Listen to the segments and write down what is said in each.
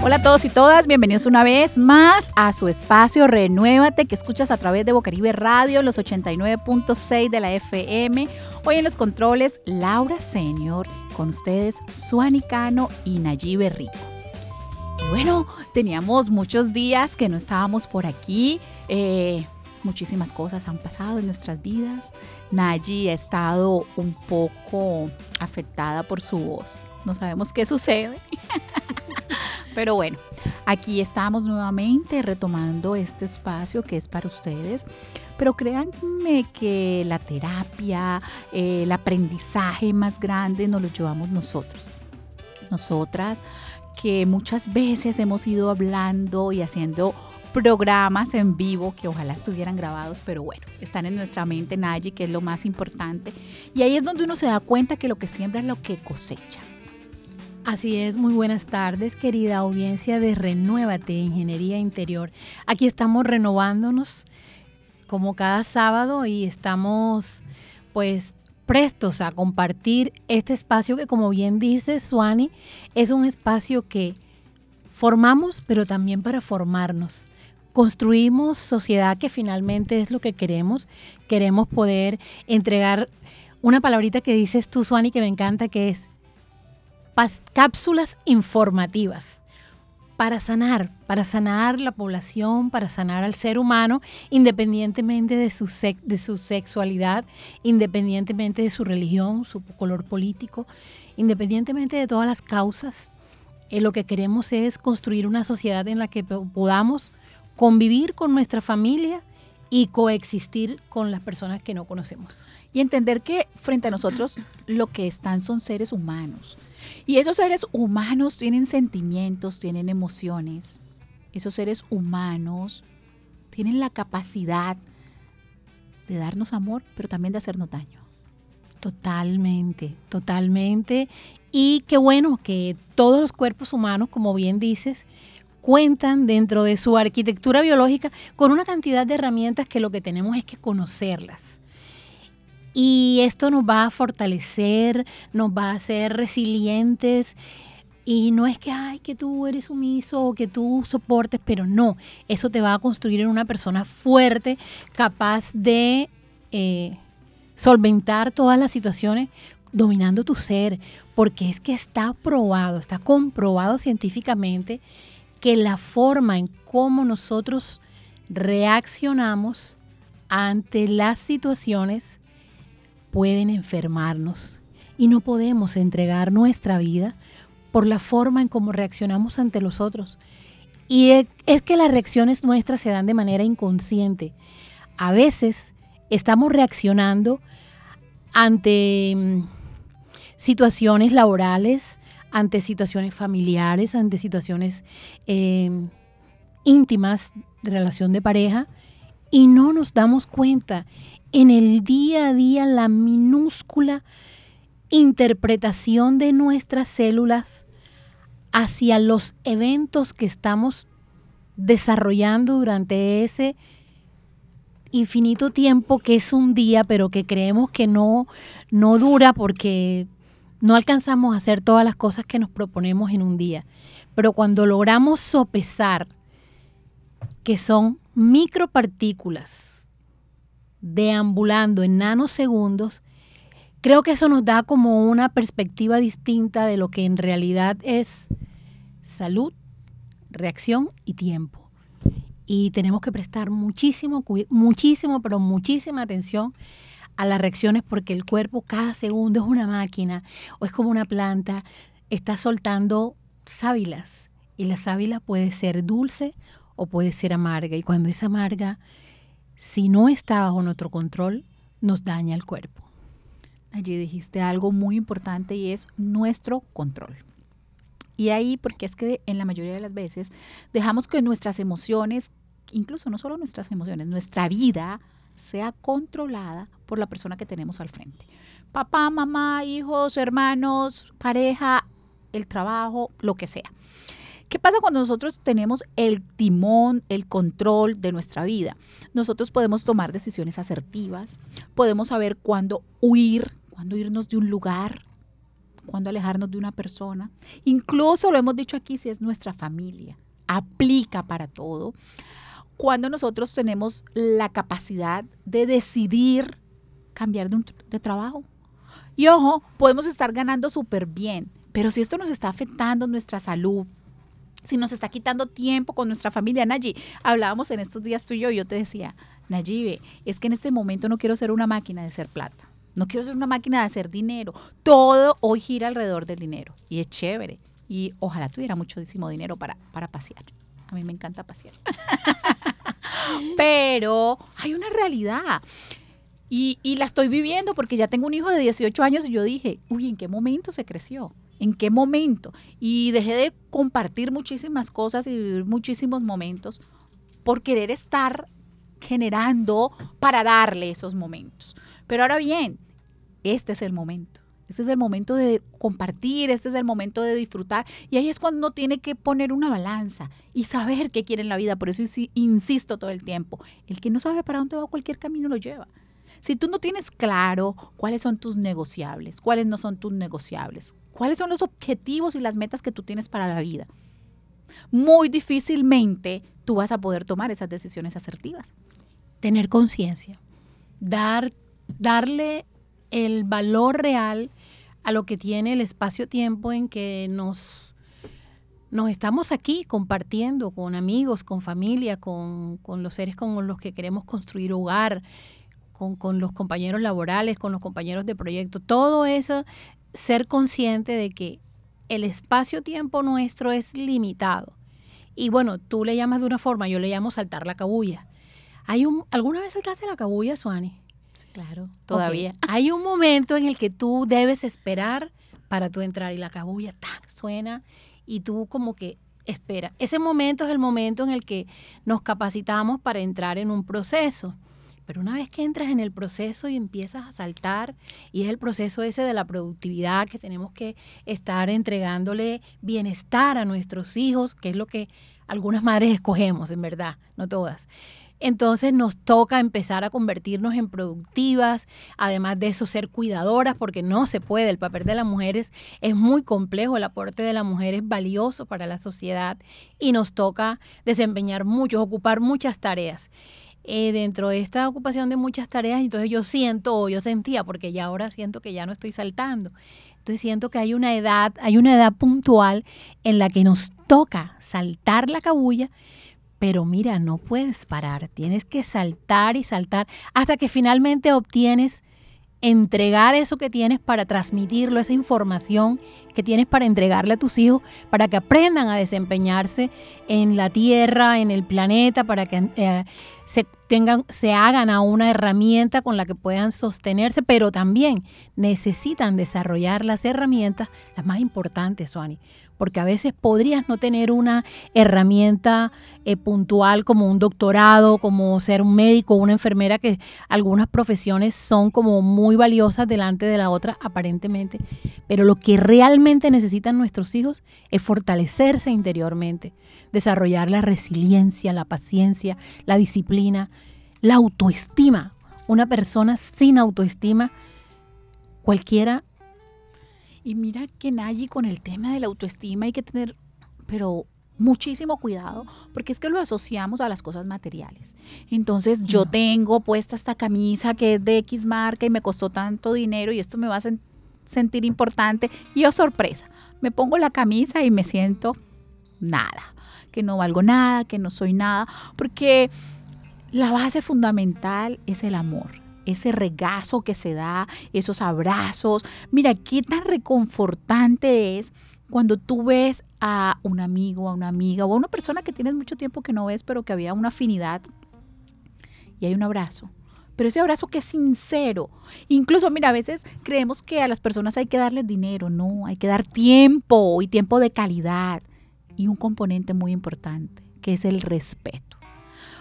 Hola a todos y todas, bienvenidos una vez más a su espacio Renuévate que escuchas a través de Bocaribe Radio, los 89.6 de la FM. Hoy en los controles, Laura Senior, con ustedes, Suani Cano y Nayibe Rico. Y bueno, teníamos muchos días que no estábamos por aquí. Eh, muchísimas cosas han pasado en nuestras vidas. Nayi ha estado un poco afectada por su voz. No sabemos qué sucede. Pero bueno, aquí estamos nuevamente retomando este espacio que es para ustedes. Pero créanme que la terapia, eh, el aprendizaje más grande nos lo llevamos nosotros. Nosotras que muchas veces hemos ido hablando y haciendo programas en vivo que ojalá estuvieran grabados, pero bueno, están en nuestra mente, Nayi, que es lo más importante. Y ahí es donde uno se da cuenta que lo que siembra es lo que cosecha. Así es, muy buenas tardes, querida audiencia de Renuévate Ingeniería Interior. Aquí estamos renovándonos como cada sábado y estamos pues prestos a compartir este espacio que como bien dice Suani, es un espacio que formamos pero también para formarnos. Construimos sociedad que finalmente es lo que queremos. Queremos poder entregar una palabrita que dices tú, Suani, que me encanta, que es cápsulas informativas para sanar, para sanar la población, para sanar al ser humano, independientemente de su, de su sexualidad, independientemente de su religión, su color político, independientemente de todas las causas. Eh, lo que queremos es construir una sociedad en la que podamos convivir con nuestra familia y coexistir con las personas que no conocemos. Y entender que frente a nosotros lo que están son seres humanos y esos seres humanos tienen sentimientos, tienen emociones. Esos seres humanos tienen la capacidad de darnos amor, pero también de hacernos daño. Totalmente, totalmente. Y qué bueno que todos los cuerpos humanos, como bien dices, cuentan dentro de su arquitectura biológica con una cantidad de herramientas que lo que tenemos es que conocerlas. Y esto nos va a fortalecer, nos va a hacer resilientes. Y no es que, ay, que tú eres sumiso o que tú soportes, pero no, eso te va a construir en una persona fuerte, capaz de eh, solventar todas las situaciones dominando tu ser, porque es que está probado, está comprobado científicamente que la forma en cómo nosotros reaccionamos ante las situaciones pueden enfermarnos y no podemos entregar nuestra vida por la forma en cómo reaccionamos ante los otros. Y e, es que las reacciones nuestras se dan de manera inconsciente. A veces estamos reaccionando ante mm, situaciones laborales, ante situaciones familiares, ante situaciones em, íntimas de relación de pareja y no nos damos cuenta en el día a día la minúscula interpretación de nuestras células hacia los eventos que estamos desarrollando durante ese infinito tiempo que es un día, pero que creemos que no, no dura porque no alcanzamos a hacer todas las cosas que nos proponemos en un día. Pero cuando logramos sopesar que son micropartículas deambulando en nanosegundos, creo que eso nos da como una perspectiva distinta de lo que en realidad es salud, reacción y tiempo. Y tenemos que prestar muchísimo, muchísimo, pero muchísima atención a las reacciones porque el cuerpo cada segundo es una máquina o es como una planta, está soltando sábilas y la sábila puede ser dulce o puede ser amarga y cuando es amarga si no está bajo nuestro control, nos daña el cuerpo. Allí dijiste algo muy importante y es nuestro control. Y ahí, porque es que en la mayoría de las veces dejamos que nuestras emociones, incluso no solo nuestras emociones, nuestra vida sea controlada por la persona que tenemos al frente. Papá, mamá, hijos, hermanos, pareja, el trabajo, lo que sea. ¿Qué pasa cuando nosotros tenemos el timón, el control de nuestra vida? Nosotros podemos tomar decisiones asertivas, podemos saber cuándo huir, cuándo irnos de un lugar, cuándo alejarnos de una persona. Incluso lo hemos dicho aquí si es nuestra familia. Aplica para todo. Cuando nosotros tenemos la capacidad de decidir cambiar de, de trabajo. Y ojo, podemos estar ganando súper bien, pero si esto nos está afectando nuestra salud, si nos está quitando tiempo con nuestra familia, Nayi, hablábamos en estos días tú y yo, yo te decía, Nayibe, es que en este momento no quiero ser una máquina de hacer plata, no quiero ser una máquina de hacer dinero, todo hoy gira alrededor del dinero y es chévere y ojalá tuviera muchísimo dinero para, para pasear. A mí me encanta pasear. Pero hay una realidad. Y, y, la estoy viviendo porque ya tengo un hijo de 18 años y yo dije, uy, ¿en qué momento se creció? ¿En qué momento? Y dejé de compartir muchísimas cosas y vivir muchísimos momentos por querer estar generando para darle esos momentos. Pero ahora bien, este es el momento. Este es el momento de compartir, este es el momento de disfrutar. Y ahí es cuando uno tiene que poner una balanza y saber qué quiere en la vida. Por eso insisto todo el tiempo. El que no sabe para dónde va, cualquier camino lo lleva. Si tú no tienes claro cuáles son tus negociables, cuáles no son tus negociables, cuáles son los objetivos y las metas que tú tienes para la vida, muy difícilmente tú vas a poder tomar esas decisiones asertivas. Tener conciencia, dar, darle el valor real a lo que tiene el espacio-tiempo en que nos, nos estamos aquí compartiendo con amigos, con familia, con, con los seres con los que queremos construir hogar, con, con, los compañeros laborales, con los compañeros de proyecto, todo eso ser consciente de que el espacio-tiempo nuestro es limitado. Y bueno, tú le llamas de una forma, yo le llamo saltar la cabulla. Hay un, ¿Alguna vez saltaste la cabulla, Suani? claro, todavía. Hay un momento en el que tú debes esperar para tú entrar y la cabulla suena y tú como que espera. Ese momento es el momento en el que nos capacitamos para entrar en un proceso. Pero una vez que entras en el proceso y empiezas a saltar, y es el proceso ese de la productividad que tenemos que estar entregándole bienestar a nuestros hijos, que es lo que algunas madres escogemos, en verdad, no todas. Entonces nos toca empezar a convertirnos en productivas, además de eso ser cuidadoras, porque no se puede. El papel de las mujeres es muy complejo, el aporte de la mujer es valioso para la sociedad y nos toca desempeñar muchos, ocupar muchas tareas. Eh, dentro de esta ocupación de muchas tareas, entonces yo siento o yo sentía, porque ya ahora siento que ya no estoy saltando. Entonces siento que hay una edad, hay una edad puntual en la que nos toca saltar la cabulla, pero mira, no puedes parar, tienes que saltar y saltar hasta que finalmente obtienes entregar eso que tienes para transmitirlo, esa información que tienes para entregarle a tus hijos, para que aprendan a desempeñarse en la tierra, en el planeta, para que eh, se hagan a una herramienta con la que puedan sostenerse, pero también necesitan desarrollar las herramientas, las más importantes, Suani, porque a veces podrías no tener una herramienta eh, puntual como un doctorado, como ser un médico una enfermera, que algunas profesiones son como muy valiosas delante de la otra aparentemente, pero lo que realmente necesitan nuestros hijos es fortalecerse interiormente, desarrollar la resiliencia, la paciencia, la disciplina, la autoestima. Una persona sin autoestima, cualquiera y mira que Nayi con el tema de la autoestima hay que tener, pero muchísimo cuidado, porque es que lo asociamos a las cosas materiales. Entonces yo tengo puesta esta camisa que es de X marca y me costó tanto dinero y esto me va a sentir importante. Y yo sorpresa, me pongo la camisa y me siento nada, que no valgo nada, que no soy nada, porque la base fundamental es el amor ese regazo que se da, esos abrazos. Mira, qué tan reconfortante es cuando tú ves a un amigo, a una amiga o a una persona que tienes mucho tiempo que no ves, pero que había una afinidad y hay un abrazo. Pero ese abrazo que es sincero. Incluso, mira, a veces creemos que a las personas hay que darles dinero. No, hay que dar tiempo y tiempo de calidad. Y un componente muy importante, que es el respeto.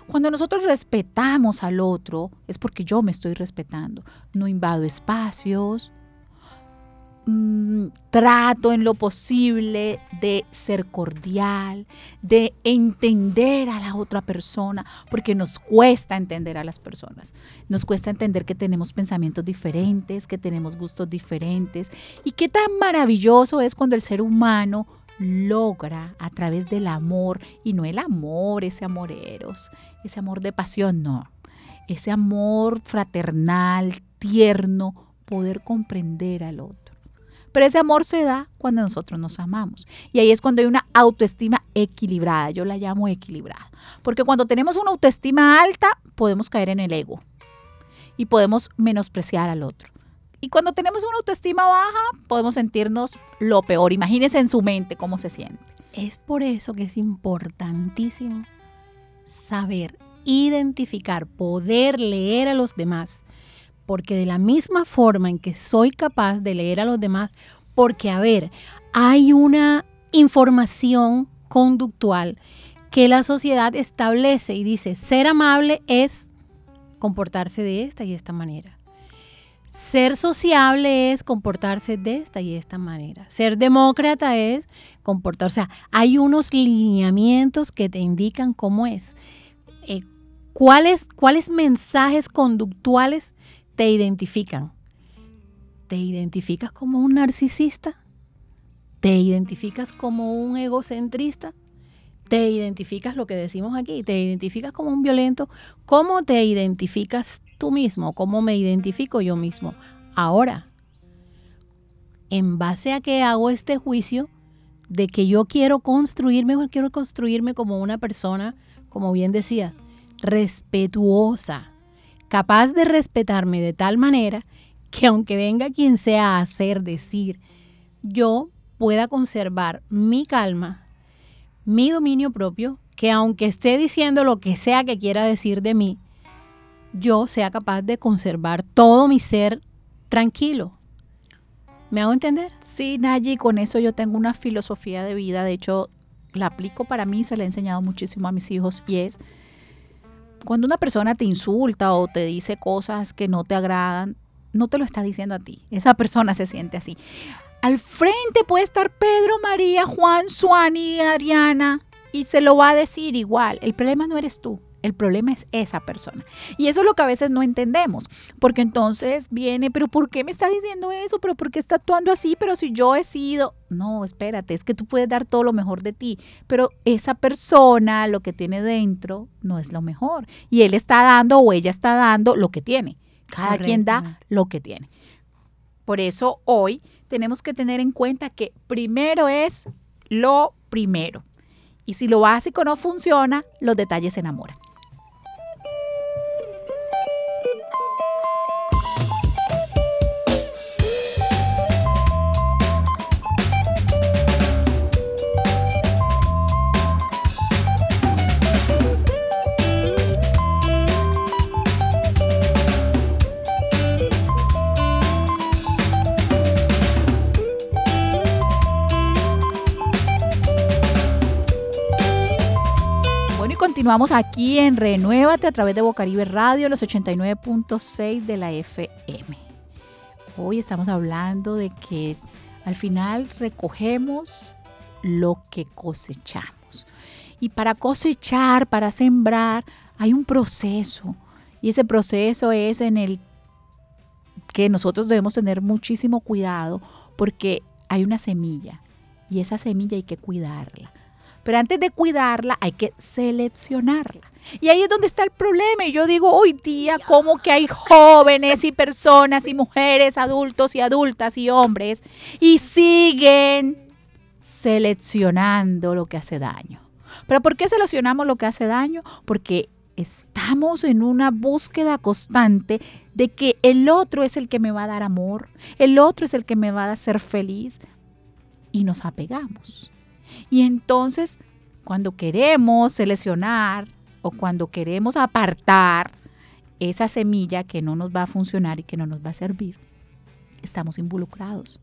Cuando nosotros respetamos al otro, es porque yo me estoy respetando. No invado espacios, mm, trato en lo posible de ser cordial, de entender a la otra persona, porque nos cuesta entender a las personas. Nos cuesta entender que tenemos pensamientos diferentes, que tenemos gustos diferentes y qué tan maravilloso es cuando el ser humano logra a través del amor, y no el amor, ese amor eros, ese amor de pasión, no, ese amor fraternal, tierno, poder comprender al otro. Pero ese amor se da cuando nosotros nos amamos. Y ahí es cuando hay una autoestima equilibrada. Yo la llamo equilibrada. Porque cuando tenemos una autoestima alta, podemos caer en el ego. Y podemos menospreciar al otro. Y cuando tenemos una autoestima baja, podemos sentirnos lo peor. Imagínense en su mente cómo se siente. Es por eso que es importantísimo saber identificar, poder leer a los demás porque de la misma forma en que soy capaz de leer a los demás, porque a ver, hay una información conductual que la sociedad establece y dice, ser amable es comportarse de esta y esta manera. Ser sociable es comportarse de esta y esta manera. Ser demócrata es comportarse. O sea, hay unos lineamientos que te indican cómo es. Eh, ¿cuáles, ¿Cuáles mensajes conductuales te identifican. ¿Te identificas como un narcisista? ¿Te identificas como un egocentrista? ¿Te identificas lo que decimos aquí? ¿Te identificas como un violento? ¿Cómo te identificas tú mismo? ¿Cómo me identifico yo mismo? Ahora, en base a que hago este juicio de que yo quiero construirme, quiero construirme como una persona, como bien decías, respetuosa, capaz de respetarme de tal manera que aunque venga quien sea a hacer, decir, yo pueda conservar mi calma, mi dominio propio, que aunque esté diciendo lo que sea que quiera decir de mí, yo sea capaz de conservar todo mi ser tranquilo. ¿Me hago entender? Sí, Nayi, con eso yo tengo una filosofía de vida, de hecho la aplico para mí, se la he enseñado muchísimo a mis hijos y es cuando una persona te insulta o te dice cosas que no te agradan, no te lo está diciendo a ti. Esa persona se siente así. Al frente puede estar Pedro, María, Juan, Suani, Ariana y se lo va a decir igual. El problema no eres tú. El problema es esa persona. Y eso es lo que a veces no entendemos, porque entonces viene, pero ¿por qué me está diciendo eso? ¿Pero por qué está actuando así? Pero si yo he sido, no, espérate, es que tú puedes dar todo lo mejor de ti, pero esa persona, lo que tiene dentro, no es lo mejor. Y él está dando o ella está dando lo que tiene. Cada quien da lo que tiene. Por eso hoy tenemos que tener en cuenta que primero es lo primero. Y si lo básico no funciona, los detalles se enamoran. Continuamos aquí en Renuévate a través de Bocaribe Radio, los 89.6 de la FM. Hoy estamos hablando de que al final recogemos lo que cosechamos. Y para cosechar, para sembrar, hay un proceso. Y ese proceso es en el que nosotros debemos tener muchísimo cuidado porque hay una semilla y esa semilla hay que cuidarla. Pero antes de cuidarla hay que seleccionarla. Y ahí es donde está el problema. Y yo digo, hoy día, como que hay jóvenes y personas y mujeres, adultos y adultas y hombres, y siguen seleccionando lo que hace daño. ¿Pero por qué seleccionamos lo que hace daño? Porque estamos en una búsqueda constante de que el otro es el que me va a dar amor, el otro es el que me va a hacer feliz y nos apegamos. Y entonces, cuando queremos seleccionar o cuando queremos apartar esa semilla que no nos va a funcionar y que no nos va a servir, estamos involucrados.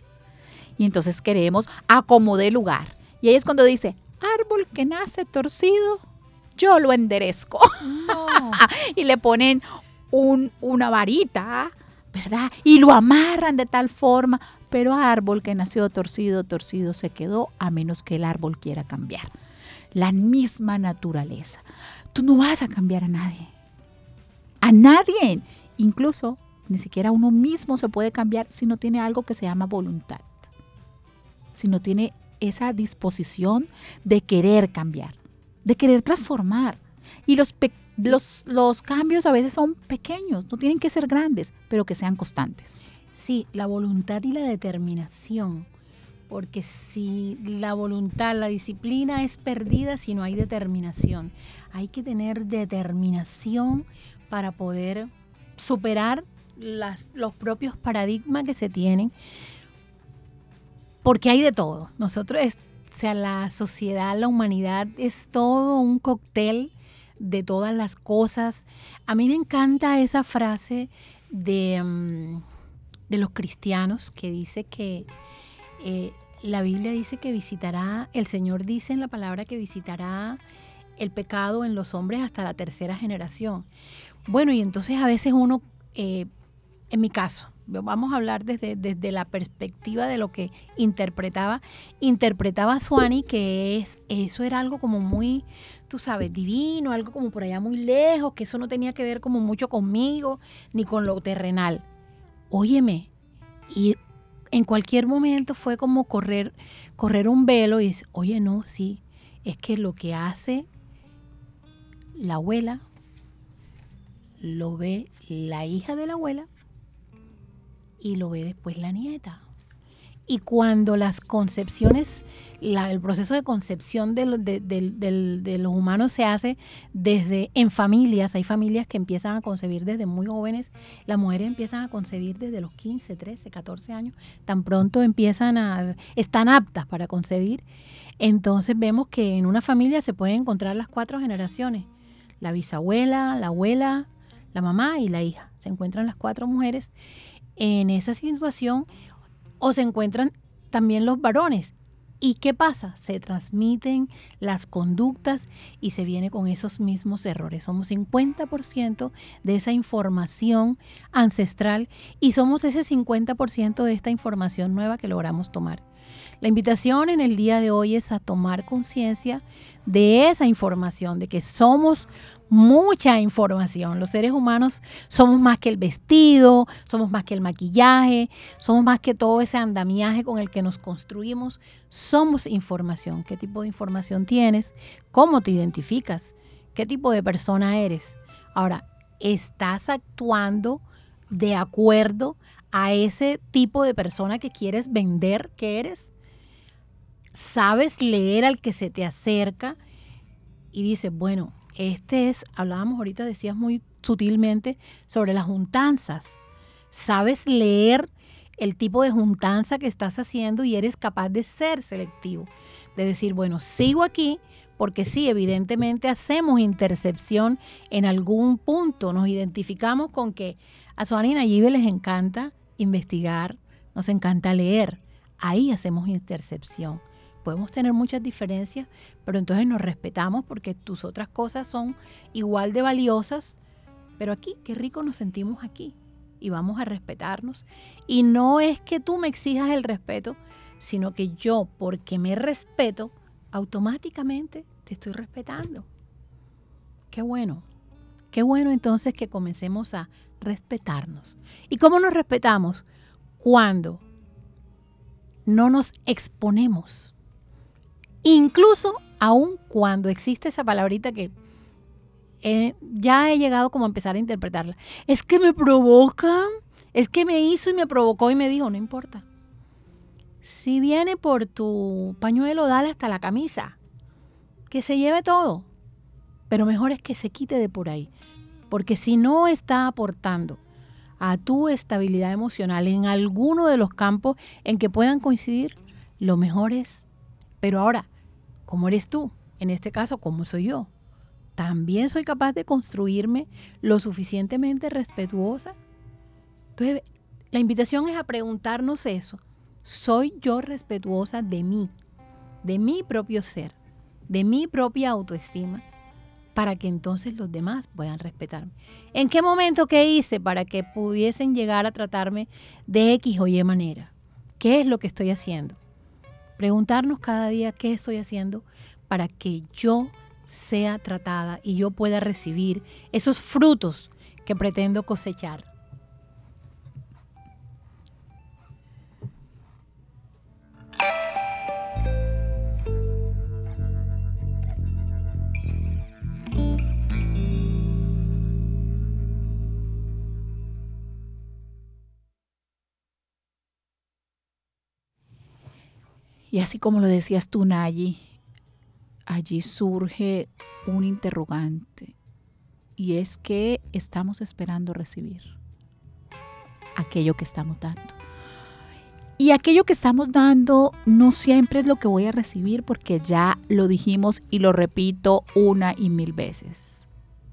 Y entonces queremos acomodar lugar. Y ahí es cuando dice, árbol que nace torcido, yo lo enderezco. y le ponen una varita ¿verdad? Y lo amarran de tal forma, pero árbol que nació torcido, torcido se quedó, a menos que el árbol quiera cambiar. La misma naturaleza. Tú no vas a cambiar a nadie. A nadie. Incluso ni siquiera uno mismo se puede cambiar si no tiene algo que se llama voluntad. Si no tiene esa disposición de querer cambiar, de querer transformar. Y los, los, los cambios a veces son pequeños, no tienen que ser grandes, pero que sean constantes. Sí, la voluntad y la determinación. Porque si la voluntad, la disciplina es perdida si no hay determinación. Hay que tener determinación para poder superar las, los propios paradigmas que se tienen, porque hay de todo. Nosotros, o sea, la sociedad, la humanidad es todo un cóctel de todas las cosas. A mí me encanta esa frase de, mm, de los cristianos que dice que eh, la Biblia dice que visitará, el Señor dice en la palabra que visitará el pecado en los hombres hasta la tercera generación. Bueno, y entonces a veces uno eh, en mi caso, vamos a hablar desde, desde, la perspectiva de lo que interpretaba, interpretaba Suani, que es, eso era algo como muy, tú sabes, divino, algo como por allá muy lejos, que eso no tenía que ver como mucho conmigo, ni con lo terrenal. Óyeme, y en cualquier momento fue como correr, correr un velo y dice, oye, no, sí, es que lo que hace la abuela, lo ve la hija de la abuela y lo ve después la nieta. Y cuando las concepciones, el proceso de concepción de, de, los humanos se hace desde en familias, hay familias que empiezan a concebir desde muy jóvenes, las mujeres empiezan a concebir desde los 15, 13, 14 años, tan pronto empiezan a, están aptas para concebir. Entonces vemos que en una familia se pueden encontrar las cuatro generaciones, la bisabuela, la abuela, la mamá y la hija. Se encuentran las cuatro mujeres en esa situación o se encuentran también los varones. ¿Y qué pasa? Se transmiten las conductas y se viene con esos mismos errores. Somos 50% de esa información ancestral y somos ese 50% de esta información nueva que logramos tomar. La invitación en el día de hoy es a tomar conciencia de esa información, de que somos mucha información. Los seres humanos somos más que el vestido, somos más que el maquillaje, somos más que todo ese andamiaje con el que nos construimos. Somos información. ¿Qué tipo de información tienes? ¿Cómo te identificas? ¿Qué tipo de persona eres? Ahora, ¿estás actuando de acuerdo a ese tipo de persona que quieres vender que eres? ¿Sabes leer al que se te acerca? Y dices, bueno, este es, hablábamos ahorita, decías muy sutilmente sobre las juntanzas. Sabes leer el tipo de juntanza que estás haciendo y eres capaz de ser selectivo. De decir, bueno, sigo aquí porque sí, evidentemente hacemos intercepción en algún punto. Nos identificamos con que a Suani y Nayibe les encanta investigar, nos encanta leer. Ahí hacemos intercepción podemos tener muchas diferencias, pero entonces nos respetamos porque tus otras cosas son igual de valiosas, pero aquí, qué rico nos sentimos aquí y vamos a respetarnos. Y no es que tú me exijas el respeto, sino que yo, porque me respeto, automáticamente te estoy respetando. Qué bueno. Qué bueno entonces que comencemos a respetarnos. ¿Y cómo nos respetamos? Cuando no nos exponemos Incluso aun cuando existe esa palabrita que eh, ya he llegado como a empezar a interpretarla. Es que me provoca, es que me hizo y me provocó y me dijo, no importa. Si viene por tu pañuelo, dale hasta la camisa. Que se lleve todo. Pero mejor es que se quite de por ahí. Porque si no está aportando a tu estabilidad emocional en alguno de los campos en que puedan coincidir, lo mejor es. Pero ahora, ¿Cómo eres tú? En este caso, ¿cómo soy yo? ¿También soy capaz de construirme lo suficientemente respetuosa? Entonces, la invitación es a preguntarnos eso. ¿Soy yo respetuosa de mí, de mi propio ser, de mi propia autoestima? para que entonces los demás puedan respetarme. ¿En qué momento qué hice para que pudiesen llegar a tratarme de X o Y manera? ¿Qué es lo que estoy haciendo? Preguntarnos cada día qué estoy haciendo para que yo sea tratada y yo pueda recibir esos frutos que pretendo cosechar. Y así como lo decías tú, Nayi, allí surge un interrogante y es que estamos esperando recibir aquello que estamos dando. Y aquello que estamos dando no siempre es lo que voy a recibir porque ya lo dijimos y lo repito una y mil veces.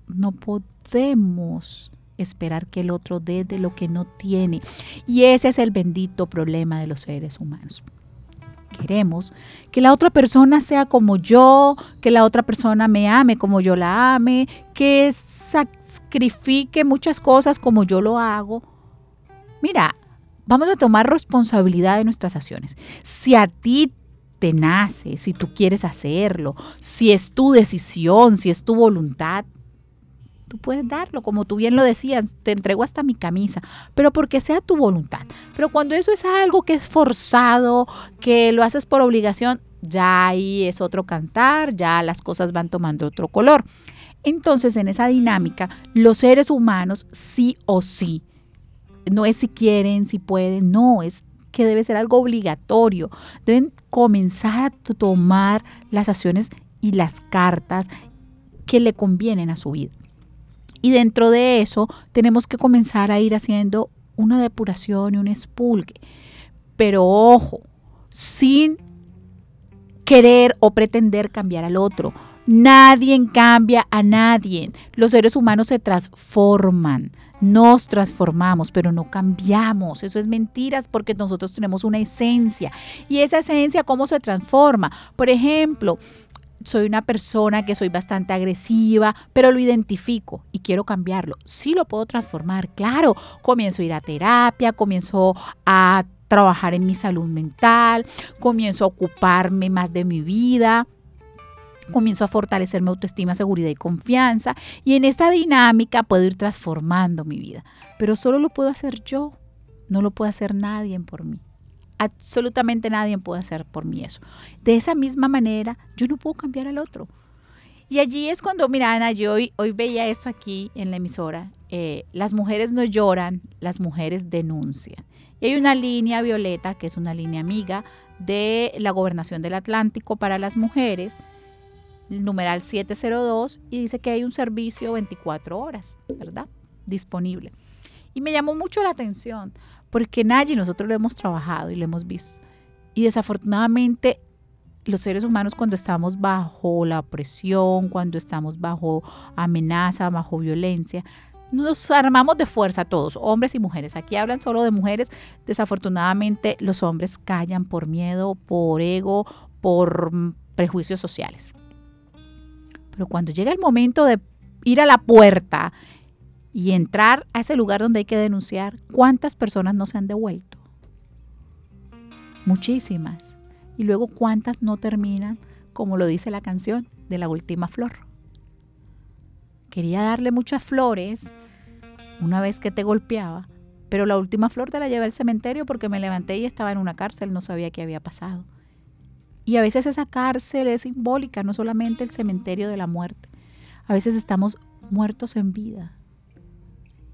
No podemos esperar que el otro dé de lo que no tiene. Y ese es el bendito problema de los seres humanos queremos que la otra persona sea como yo, que la otra persona me ame como yo la ame, que sacrifique muchas cosas como yo lo hago. Mira, vamos a tomar responsabilidad de nuestras acciones. Si a ti te nace, si tú quieres hacerlo, si es tu decisión, si es tu voluntad, tú puedes darlo, como tú bien lo decías, te entrego hasta mi camisa, pero porque sea tu voluntad. Pero cuando eso es algo que es forzado, que lo haces por obligación, ya ahí es otro cantar, ya las cosas van tomando otro color. Entonces, en esa dinámica, los seres humanos sí o sí, no es si quieren, si pueden, no, es que debe ser algo obligatorio. Deben comenzar a tomar las acciones y las cartas que le convienen a su vida. Y dentro de eso tenemos que comenzar a ir haciendo una depuración y un expulgue. Pero ojo, sin querer o pretender cambiar al otro. Nadie cambia a nadie. Los seres humanos se transforman. Nos transformamos, pero no cambiamos. Eso es mentiras porque nosotros tenemos una esencia. ¿Y esa esencia cómo se transforma? Por ejemplo, soy una persona que soy bastante agresiva, pero lo identifico y quiero cambiarlo. Sí lo puedo transformar, claro. Comienzo a ir a terapia, comienzo a trabajar en mi salud mental, comienzo a ocuparme más de mi vida, comienzo a fortalecer mi autoestima, seguridad y confianza. Y en esta dinámica puedo ir transformando mi vida. Pero solo lo puedo hacer yo, no lo puede hacer nadie por mí absolutamente nadie puede hacer por mí eso. De esa misma manera, yo no puedo cambiar al otro. Y allí es cuando, mira, Ana, yo hoy, hoy veía esto aquí en la emisora. Eh, las mujeres no lloran, las mujeres denuncian. Y hay una línea violeta, que es una línea amiga de la gobernación del Atlántico para las mujeres, el numeral 702, y dice que hay un servicio 24 horas, ¿verdad? Disponible. Y me llamó mucho la atención, porque nadie nosotros lo hemos trabajado y lo hemos visto. Y desafortunadamente los seres humanos cuando estamos bajo la presión, cuando estamos bajo amenaza, bajo violencia, nos armamos de fuerza todos, hombres y mujeres. Aquí hablan solo de mujeres. Desafortunadamente los hombres callan por miedo, por ego, por prejuicios sociales. Pero cuando llega el momento de ir a la puerta y entrar a ese lugar donde hay que denunciar, ¿cuántas personas no se han devuelto? Muchísimas. Y luego cuántas no terminan, como lo dice la canción, de la última flor. Quería darle muchas flores una vez que te golpeaba, pero la última flor te la llevé al cementerio porque me levanté y estaba en una cárcel, no sabía qué había pasado. Y a veces esa cárcel es simbólica, no solamente el cementerio de la muerte. A veces estamos muertos en vida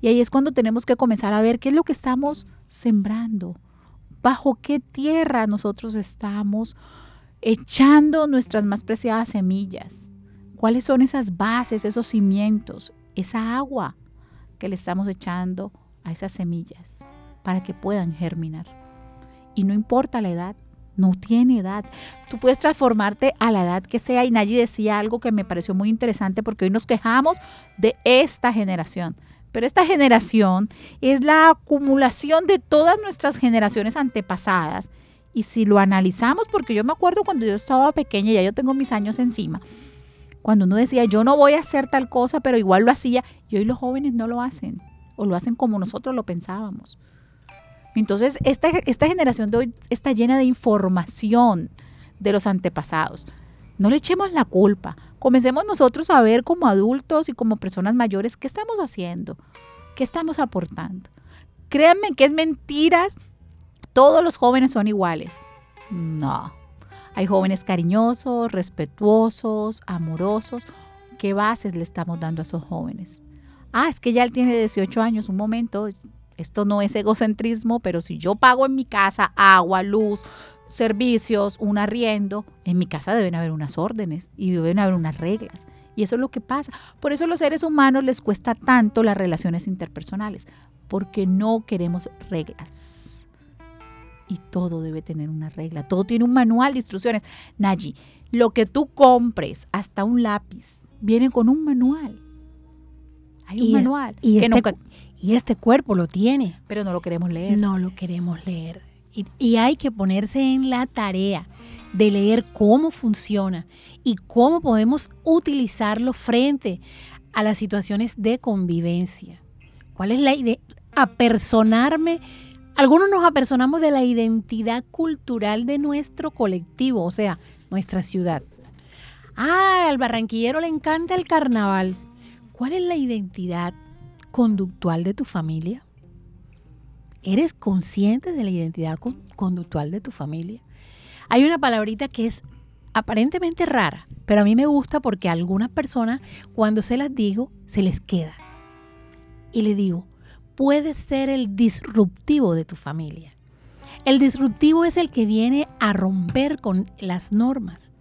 y ahí es cuando tenemos que comenzar a ver qué es lo que estamos sembrando, bajo qué tierra nosotros estamos echando nuestras más preciadas semillas, cuáles son esas bases, esos cimientos, esa agua que le estamos echando a esas semillas para que puedan germinar. Y no importa la edad, no tiene edad. Tú puedes transformarte a la edad que sea. Y Nayi decía algo que me pareció muy interesante porque hoy nos quejamos de esta generación. Pero esta generación es la acumulación de todas nuestras generaciones antepasadas. Y si lo analizamos, porque yo me acuerdo cuando yo estaba pequeña, ya yo tengo mis años encima, Cuando uno decía, yo no voy a hacer tal cosa, pero igual lo hacía, y hoy los jóvenes no lo hacen, o lo hacen como nosotros lo pensábamos. Entonces, esta, esta generación de hoy está llena de información de los antepasados. No le echemos la culpa. Comencemos nosotros a ver como adultos y como personas mayores qué estamos haciendo, qué estamos aportando. Créanme que es mentiras. Todos los jóvenes son iguales. No. Hay jóvenes cariñosos, respetuosos, amorosos. ¿Qué bases le estamos dando a esos jóvenes? Ah, es que ya él tiene 18 años, un momento. Esto no es egocentrismo, pero si yo pago en mi casa agua, luz, servicios, un arriendo, en mi casa deben haber unas órdenes y deben haber unas reglas. Y eso es lo que pasa. Por eso a los seres humanos les cuesta tanto las relaciones interpersonales, porque no queremos reglas y todo debe tener una regla, todo tiene un manual de instrucciones. Nayi, lo que tú compres, hasta un lápiz, viene con un manual. Hay un manual. y, este, y este cuerpo lo tiene. Pero no lo queremos leer. No lo queremos leer. Y, hay que ponerse en la tarea de leer cómo funciona y cómo podemos utilizarlo frente a las situaciones de convivencia. ¿Cuál es la idea? Apersonarme algunos nos apersonamos de la identidad cultural de nuestro colectivo, o sea, nuestra ciudad. Ah, al barranquillero le encanta el carnaval. ¿Cuál es la identidad conductual de tu familia? ¿Eres consciente de la identidad conductual de tu familia? Hay una palabrita que es aparentemente rara, pero a mí me gusta porque a algunas personas cuando se las digo se les queda. Y le digo, puede ser el disruptivo de tu familia. El disruptivo es el que viene a romper con las normas.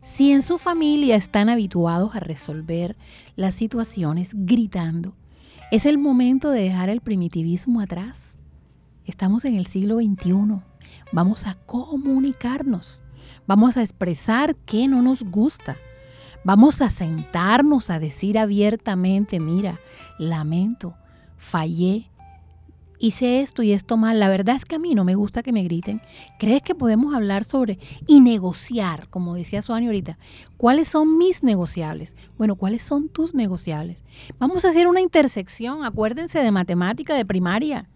Si en su familia están habituados a resolver las situaciones gritando, es el momento de dejar el primitivismo atrás. Estamos en el siglo XXI. Vamos a comunicarnos. Vamos a expresar qué no nos gusta. Vamos a sentarnos a decir abiertamente, mira, lamento, fallé, hice esto y esto mal. La verdad es que a mí no me gusta que me griten. ¿Crees que podemos hablar sobre y negociar, como decía Suani ahorita? ¿Cuáles son mis negociables? Bueno, ¿cuáles son tus negociables? Vamos a hacer una intersección. Acuérdense de matemática de primaria.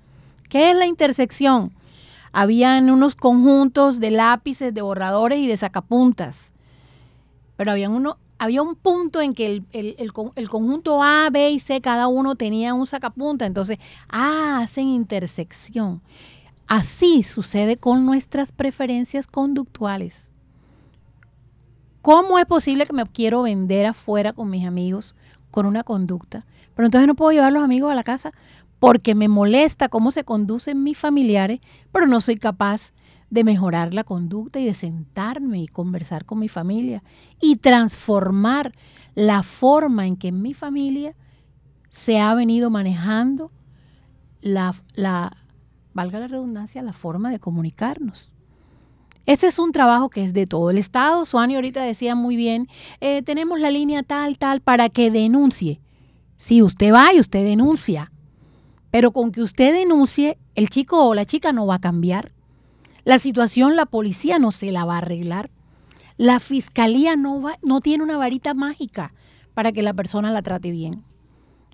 ¿Qué es la intersección? Habían unos conjuntos de lápices, de borradores y de sacapuntas. Pero había un punto en que el, conjunto A, B y C, cada uno tenía un sacapunta, entonces, ah, hacen intersección. Así sucede con nuestras preferencias conductuales. ¿Cómo es posible que me quiero vender afuera con mis amigos con una conducta? Pero entonces no puedo llevar a los amigos a la casa porque me molesta cómo se conducen mis familiares, pero no soy capaz de mejorar la conducta y de sentarme y conversar con mi familia y transformar la forma en que mi familia se ha venido manejando la, la valga la redundancia, la forma de comunicarnos. Este es un trabajo que es de todo el Estado. Suani ahorita decía muy bien, eh, tenemos la línea tal, tal, para que denuncie. Si usted va y usted denuncia, pero con que usted denuncie, el chico o la chica no va a cambiar. La situación la policía no se la va a arreglar. La fiscalía no, va, no tiene una varita mágica para que la persona la trate bien.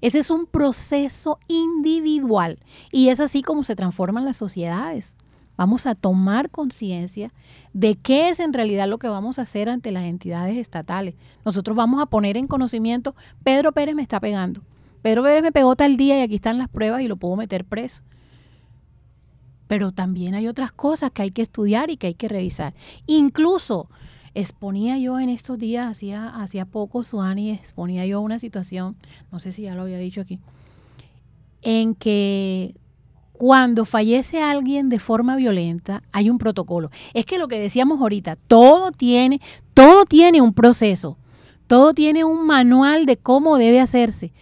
Ese es un proceso individual y es así como se transforman las sociedades. Vamos a tomar conciencia de qué es en realidad lo que vamos a hacer ante las entidades estatales. Nosotros vamos a poner en conocimiento, Pedro Pérez me está pegando. Pedro Pérez me pegó tal día y aquí están las pruebas y lo puedo meter preso pero también hay otras cosas que hay que estudiar y que hay que revisar. Incluso exponía yo en estos días, hacía, hacía poco, Suani, exponía yo una situación, no sé si ya lo había dicho aquí, en que cuando fallece alguien de forma violenta, hay un protocolo. Es que lo que decíamos ahorita, todo tiene, todo tiene un proceso, todo tiene un manual de cómo debe hacerse.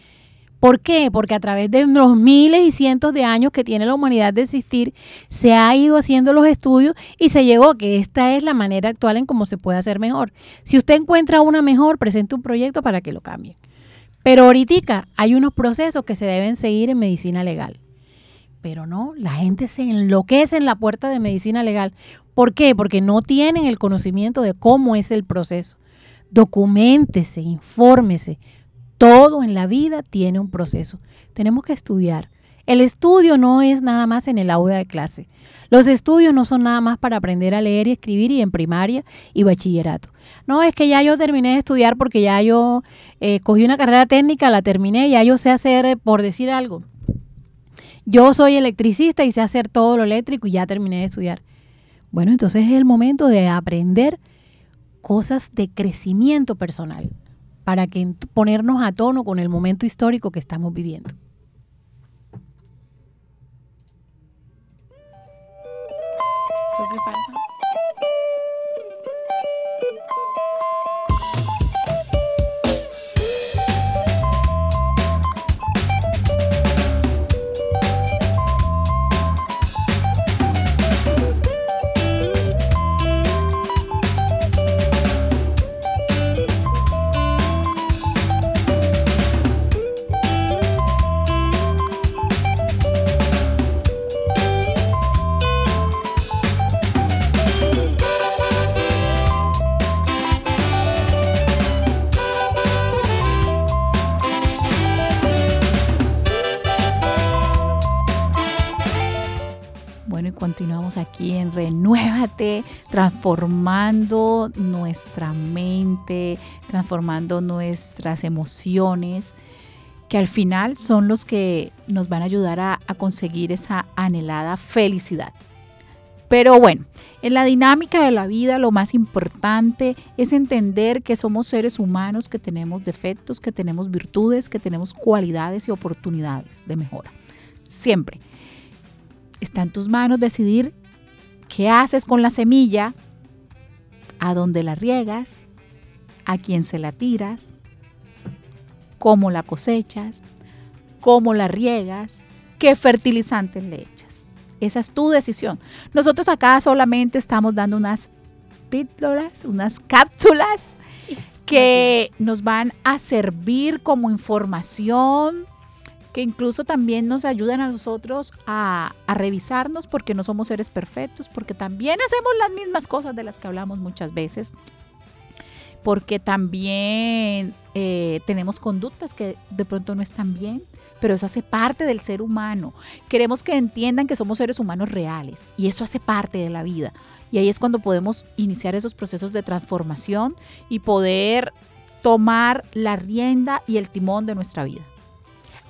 ¿Por qué? Porque a través de los miles y cientos de años que tiene la humanidad de existir, se ha ido haciendo los estudios y se llegó a que esta es la manera actual en cómo se puede hacer mejor. Si usted encuentra una mejor, presente un proyecto para que lo cambie. Pero ahorita hay unos procesos que se deben seguir en medicina legal. Pero no, la gente se enloquece en la puerta de medicina legal. ¿Por qué? Porque no tienen el conocimiento de cómo es el proceso. documentese, infórmese. Todo en la vida tiene un proceso. Tenemos que estudiar. El estudio no es nada más en el aula de clase. Los estudios no son nada más para aprender a leer y escribir y en primaria y bachillerato. No, es que ya yo terminé de estudiar porque ya yo eh, cogí una carrera técnica, la terminé, ya yo sé hacer, eh, por decir algo. Yo soy electricista y sé hacer todo lo eléctrico y ya terminé de estudiar. Bueno, entonces es el momento de aprender cosas de crecimiento personal para que ponernos a tono con el momento histórico que estamos viviendo. Continuamos aquí en Renuévate, transformando nuestra mente, transformando nuestras emociones, que al final son los que nos van a ayudar a, a conseguir esa anhelada felicidad. Pero bueno, en la dinámica de la vida lo más importante es entender que somos seres humanos, que tenemos defectos, que tenemos virtudes, que tenemos cualidades y oportunidades de mejora. Siempre está en tus manos decidir qué haces con la semilla, a dónde la riegas, a quién se la tiras, cómo la cosechas, cómo la riegas, qué fertilizantes le echas. Esa es tu decisión. Nosotros acá solamente estamos dando unas píldoras, unas cápsulas que nos van a servir como información que incluso también nos ayudan a nosotros a, revisarnos porque no somos seres perfectos, porque también hacemos las mismas cosas de las que hablamos muchas veces, porque también eh, tenemos conductas que de pronto no están bien, pero eso hace parte del ser humano. Queremos que entiendan que somos seres humanos reales y eso hace parte de la vida. Y ahí es cuando podemos iniciar esos procesos de transformación y poder tomar la rienda y el timón de nuestra vida.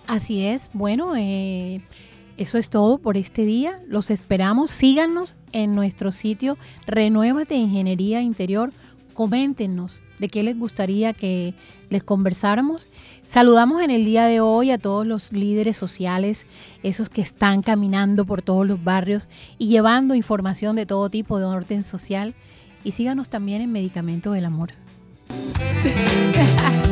Así es, bueno, eh, eso es todo por este día. Los esperamos, síganos en nuestro sitio Renuévate Ingeniería Interior. Coméntenos de qué les gustaría que les conversáramos. Saludamos en el día de hoy a todos los líderes sociales, esos que están caminando por todos los barrios y llevando información de todo tipo de orden social. Y síganos también en Medicamento del Amor.